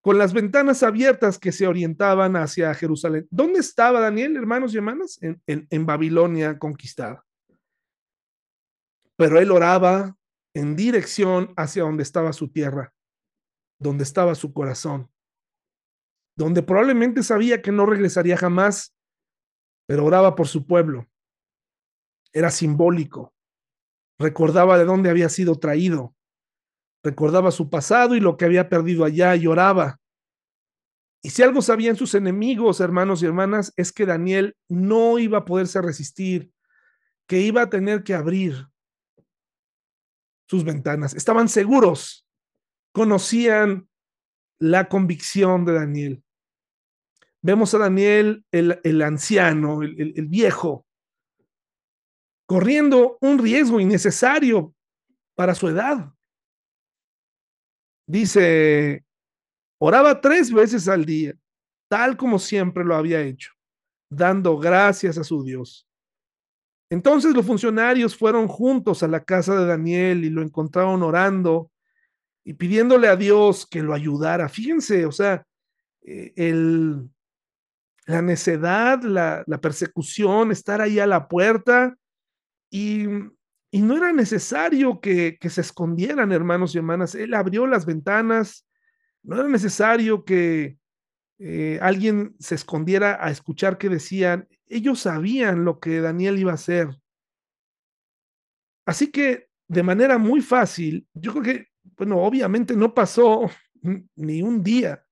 con las ventanas abiertas que se orientaban hacia Jerusalén. ¿Dónde estaba Daniel, hermanos y hermanas? En, en, Babilonia conquistada. Pero él oraba en dirección hacia donde estaba su tierra, donde estaba su corazón, donde probablemente sabía que no regresaría jamás pero oraba por su pueblo. Era simbólico. Recordaba de dónde había sido traído. Recordaba su pasado y lo que había perdido allá y oraba. Y si algo sabían sus enemigos, hermanos y hermanas, es que Daniel no iba a poderse resistir, que iba a tener que abrir sus ventanas. Estaban seguros, conocían la convicción de Daniel. Vemos a Daniel, el, anciano, el, el viejo, corriendo un riesgo innecesario para su edad. Dice, oraba tres veces al día, tal como siempre lo había hecho, dando gracias a su Dios. Entonces los funcionarios fueron juntos a la casa de Daniel y lo encontraron orando y pidiéndole a Dios que lo ayudara. Fíjense, o sea, eh, el, la necedad, la, persecución, estar ahí a la puerta y, no era necesario que, se escondieran, hermanos y hermanas. Él abrió las ventanas, no era necesario que eh, alguien se escondiera a escuchar qué decían. Ellos sabían lo que Daniel iba a hacer. Así que de manera muy fácil, yo creo que, bueno, obviamente no pasó ni un día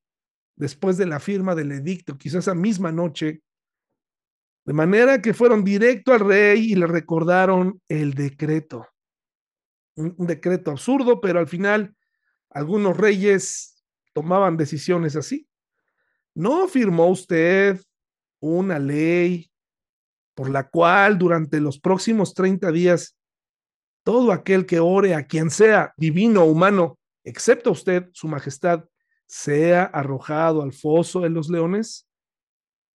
después de la firma del edicto, quizás esa misma noche, de manera que fueron directo al rey y le recordaron el decreto. Un, un, decreto absurdo, pero al final algunos reyes tomaban decisiones así. ¿No firmó usted una ley por la cual durante los próximos 30 días todo aquel que ore a quien sea, divino o humano, excepto usted, su majestad, sea arrojado al foso de los leones?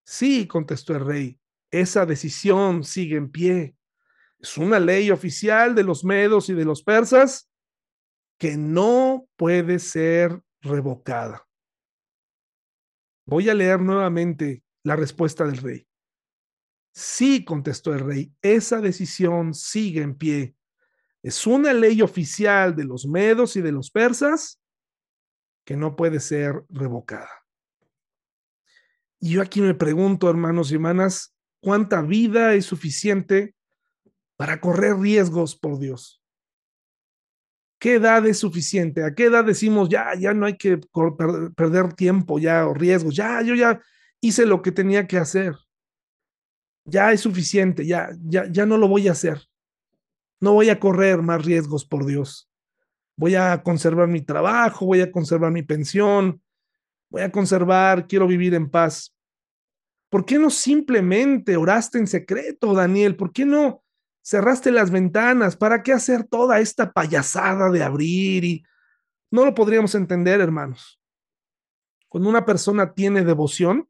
Sí, contestó el rey, esa decisión sigue en pie. Es una ley oficial de los medos y de los persas que no puede ser revocada. Voy a leer nuevamente la respuesta del rey. Sí, contestó el rey, esa decisión sigue en pie. Es una ley oficial de los medos y de los persas que no puede ser revocada. Y yo aquí me pregunto, hermanos y hermanas, ¿cuánta vida es suficiente para correr riesgos por Dios? ¿Qué edad es suficiente? ¿A qué edad decimos, ya, ya no hay que perder tiempo, ya, o riesgos, ya, yo ya hice lo que tenía que hacer? Ya es suficiente, ya, ya, ya no lo voy a hacer. No voy a correr más riesgos por Dios voy a conservar mi trabajo, voy a conservar mi pensión, voy a conservar, quiero vivir en paz. ¿Por qué no simplemente oraste en secreto, Daniel? ¿Por qué no cerraste las ventanas? ¿Para qué hacer toda esta payasada de abrir? Y no lo podríamos entender, hermanos. Cuando una persona tiene devoción,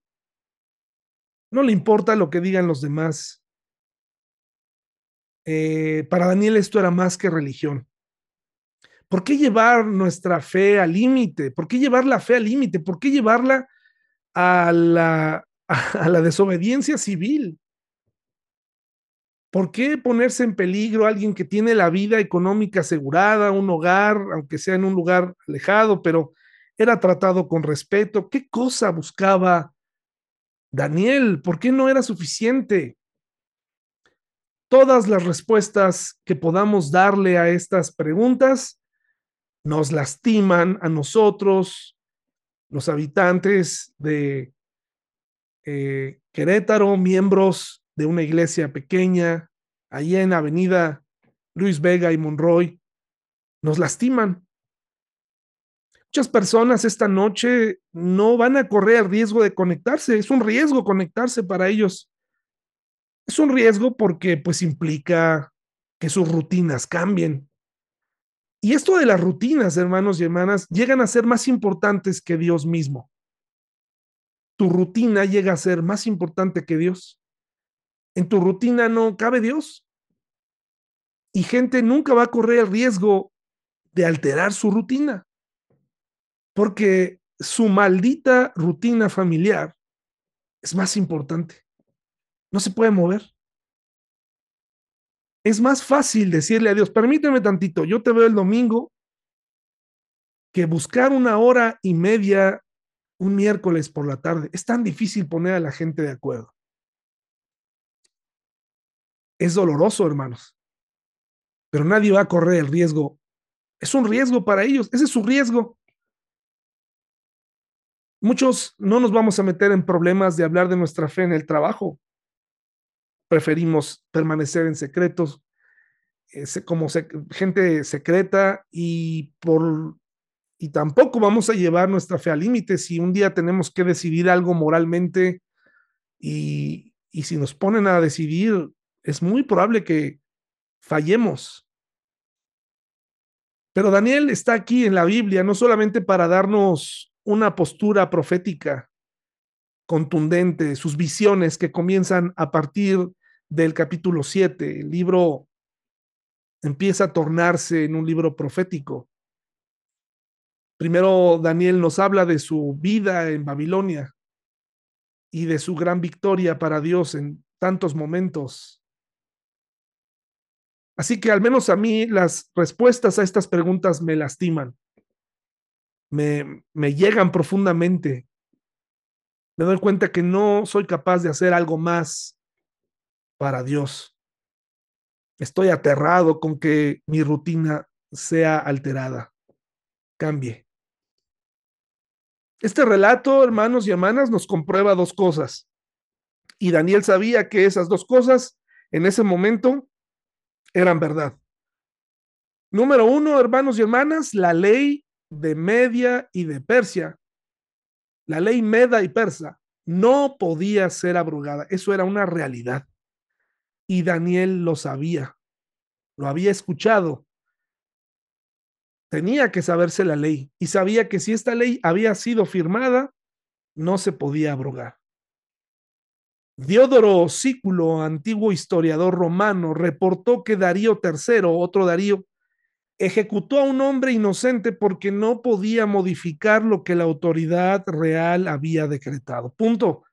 no le importa lo que digan los demás. Eh, para Daniel esto era más que religión. ¿Por qué llevar nuestra fe al límite? ¿Por qué llevar la fe al límite? ¿Por qué llevarla a la, a la desobediencia civil? ¿Por qué ponerse en peligro a alguien que tiene la vida económica asegurada, un hogar, aunque sea en un lugar alejado, pero era tratado con respeto? ¿Qué cosa buscaba Daniel? ¿Por qué no era suficiente? Todas las respuestas que podamos darle a estas preguntas nos lastiman a nosotros, los habitantes de eh, Querétaro, miembros de una iglesia pequeña, allí en Avenida Luis Vega y Monroy, nos lastiman. Muchas personas esta noche no van a correr el riesgo de conectarse, es un riesgo conectarse para ellos. Es un riesgo porque pues implica que sus rutinas cambien. Y esto de las rutinas, hermanos y hermanas, llegan a ser más importantes que Dios mismo. Tu rutina llega a ser más importante que Dios en tu rutina no cabe Dios. Y gente nunca va a correr el riesgo de alterar su rutina, porque su maldita rutina familiar es más importante. No se puede mover. Es más fácil decirle a Dios, permíteme tantito, yo te veo el domingo, que buscar una hora y media un miércoles por la tarde. Es tan difícil poner a la gente de acuerdo. Es doloroso, hermanos. Pero nadie va a correr el riesgo. Es un riesgo para ellos. Ese es su riesgo. Muchos no nos vamos a meter en problemas de hablar de nuestra fe en el trabajo. Preferimos permanecer en secretos, como gente secreta y por y tampoco vamos a llevar nuestra fe al límite si un día tenemos que decidir algo moralmente y, y si nos ponen a decidir es muy probable que fallemos. Pero Daniel está aquí en la Biblia no solamente para darnos una postura profética contundente, sus visiones que comienzan a partir del capítulo 7. El libro empieza a tornarse en un libro profético. Primero Daniel nos habla de su vida en Babilonia y de su gran victoria para Dios en tantos momentos. Así que al menos a mí las respuestas a estas preguntas me lastiman, me, me llegan profundamente. Me doy cuenta que no soy capaz de hacer algo más para Dios. Estoy aterrado con que mi rutina sea alterada, cambie. Este relato, hermanos y hermanas, nos comprueba dos cosas. Y Daniel sabía que esas dos cosas en ese momento eran verdad. Número uno, hermanos y hermanas, la ley de Media y de Persia, la ley Meda y Persa, no podía ser abrogada. Eso era una realidad. Y Daniel lo sabía, lo había escuchado. Tenía que saberse la ley y sabía que si esta ley había sido firmada, no se podía abrogar. Diodoro Sículo, antiguo historiador romano, reportó que Darío III, otro Darío, ejecutó a un hombre inocente porque no podía modificar lo que la autoridad real había decretado. Punto.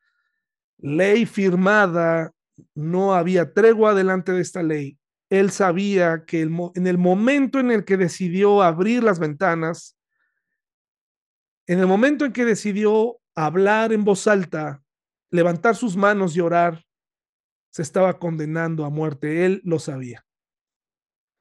Ley firmada, no había tregua delante de esta ley. Él sabía que en el momento en el que decidió abrir las ventanas, en el momento en que decidió hablar en voz alta, levantar sus manos y orar, se estaba condenando a muerte. Él lo sabía.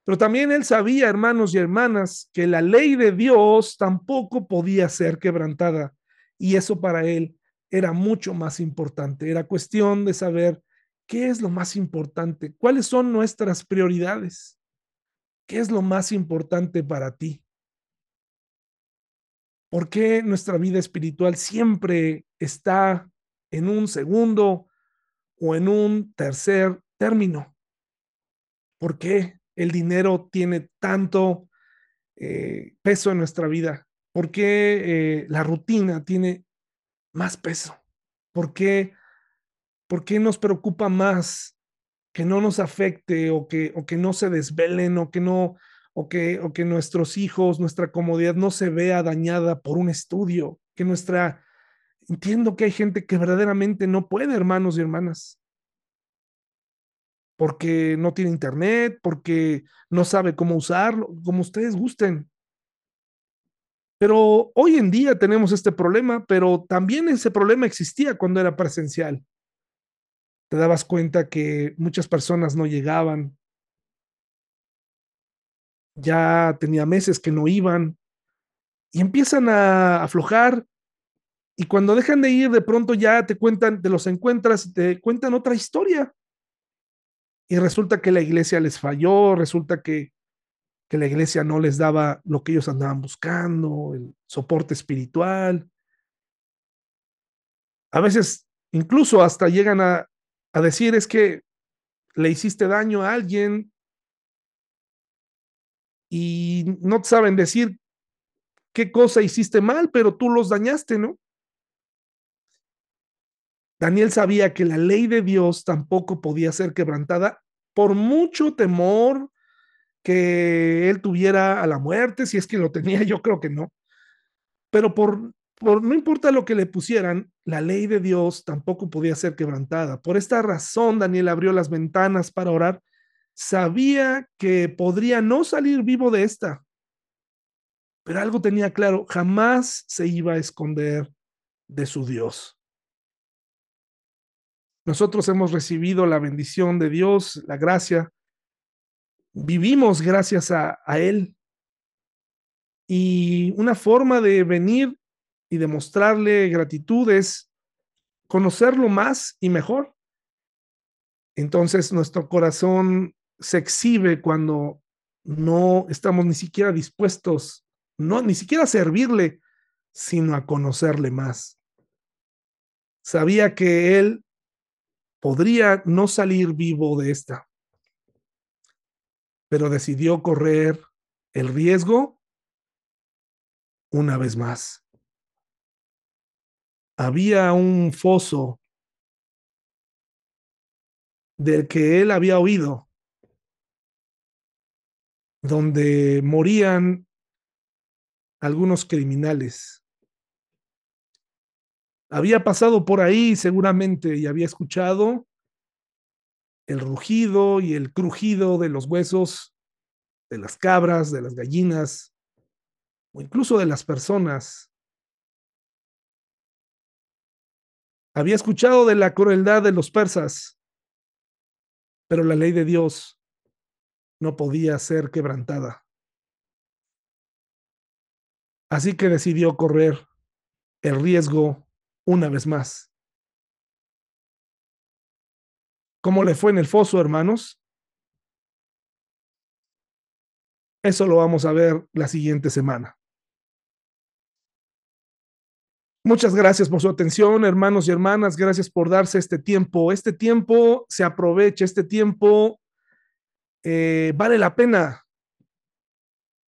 Pero también él sabía, hermanos y hermanas, que la ley de Dios tampoco podía ser quebrantada. Y eso para él era mucho más importante. Era cuestión de saber qué es lo más importante, cuáles son nuestras prioridades, qué es lo más importante para ti. ¿Por qué nuestra vida espiritual siempre está en un segundo o en un tercer término. ¿Por qué el dinero tiene tanto eh, peso en nuestra vida? ¿Por qué eh, la rutina tiene más peso? ¿Por qué, ¿Por qué nos preocupa más que no nos afecte o que, o que no se desvelen o que no o que, o que nuestros hijos, nuestra comodidad no se vea dañada por un estudio, que nuestra Entiendo que hay gente que verdaderamente no puede, hermanos y hermanas. porque no tiene internet, porque no sabe cómo usarlo, como ustedes gusten. Pero hoy en día tenemos este problema, pero también ese problema existía cuando era presencial. Te dabas cuenta que muchas personas no llegaban. Ya tenía meses que no iban y empiezan a aflojar. Y cuando dejan de ir, de pronto ya te cuentan, te los encuentras, te cuentan otra historia. Y resulta que la iglesia les falló, resulta que que la iglesia no les daba lo que ellos andaban buscando, el soporte espiritual. A veces incluso hasta llegan a, a decir es que le hiciste daño a alguien y no saben decir qué cosa hiciste mal, pero tú los dañaste, ¿no? Daniel sabía que la ley de Dios tampoco podía ser quebrantada por mucho temor, que él tuviera a la muerte, si es que lo tenía, yo creo que no. Pero por, no importa lo que le pusieran, la ley de Dios tampoco podía ser quebrantada. Por esta razón, Daniel abrió las ventanas para orar. Sabía que podría no salir vivo de esta, pero algo tenía claro, jamás se iba a esconder de su Dios. Nosotros hemos recibido la bendición de Dios, la gracia vivimos gracias a, Él. Y una forma de venir y demostrarle gratitud es conocerlo más y mejor. Entonces nuestro corazón se exhibe cuando no estamos ni siquiera dispuestos, no ni siquiera a servirle, sino a conocerle más. Sabía que él podría no salir vivo de esta pero decidió correr el riesgo una vez más. Había un foso del que él había oído, donde morían algunos criminales. Había pasado por ahí seguramente y había escuchado el rugido y el crujido de los huesos de las cabras, de las gallinas o incluso de las personas. Había escuchado de la crueldad de los persas, pero la ley de Dios no podía ser quebrantada. Así que decidió correr el riesgo una vez más. ¿Cómo le fue en el foso, hermanos? Eso lo vamos a ver la siguiente semana. Muchas gracias por su atención, hermanos y hermanas. Gracias por darse este tiempo. Este tiempo se aprovecha, este tiempo eh, vale la pena.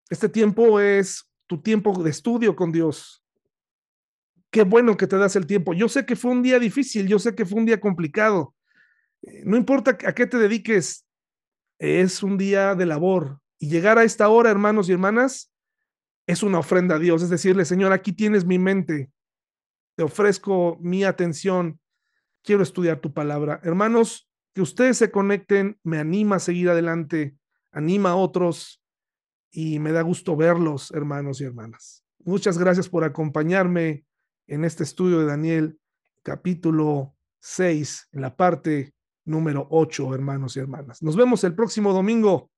Este tiempo es tu tiempo de estudio con Dios. Qué bueno que te das el tiempo. Yo sé que fue un día difícil, yo sé que fue un día complicado, eh, no importa a qué te dediques, es un día de labor. Y llegar a esta hora, hermanos y hermanas, es una ofrenda a Dios. Es decirle, Señor, aquí tienes mi mente, te ofrezco mi atención, quiero estudiar tu palabra. Hermanos, que ustedes se conecten, me anima a seguir adelante, anima a otros y me da gusto verlos, hermanos y hermanas. Muchas gracias por acompañarme en este estudio de Daniel, capítulo 6, en la parte número 8, hermanos y hermanas. Nos vemos el próximo domingo.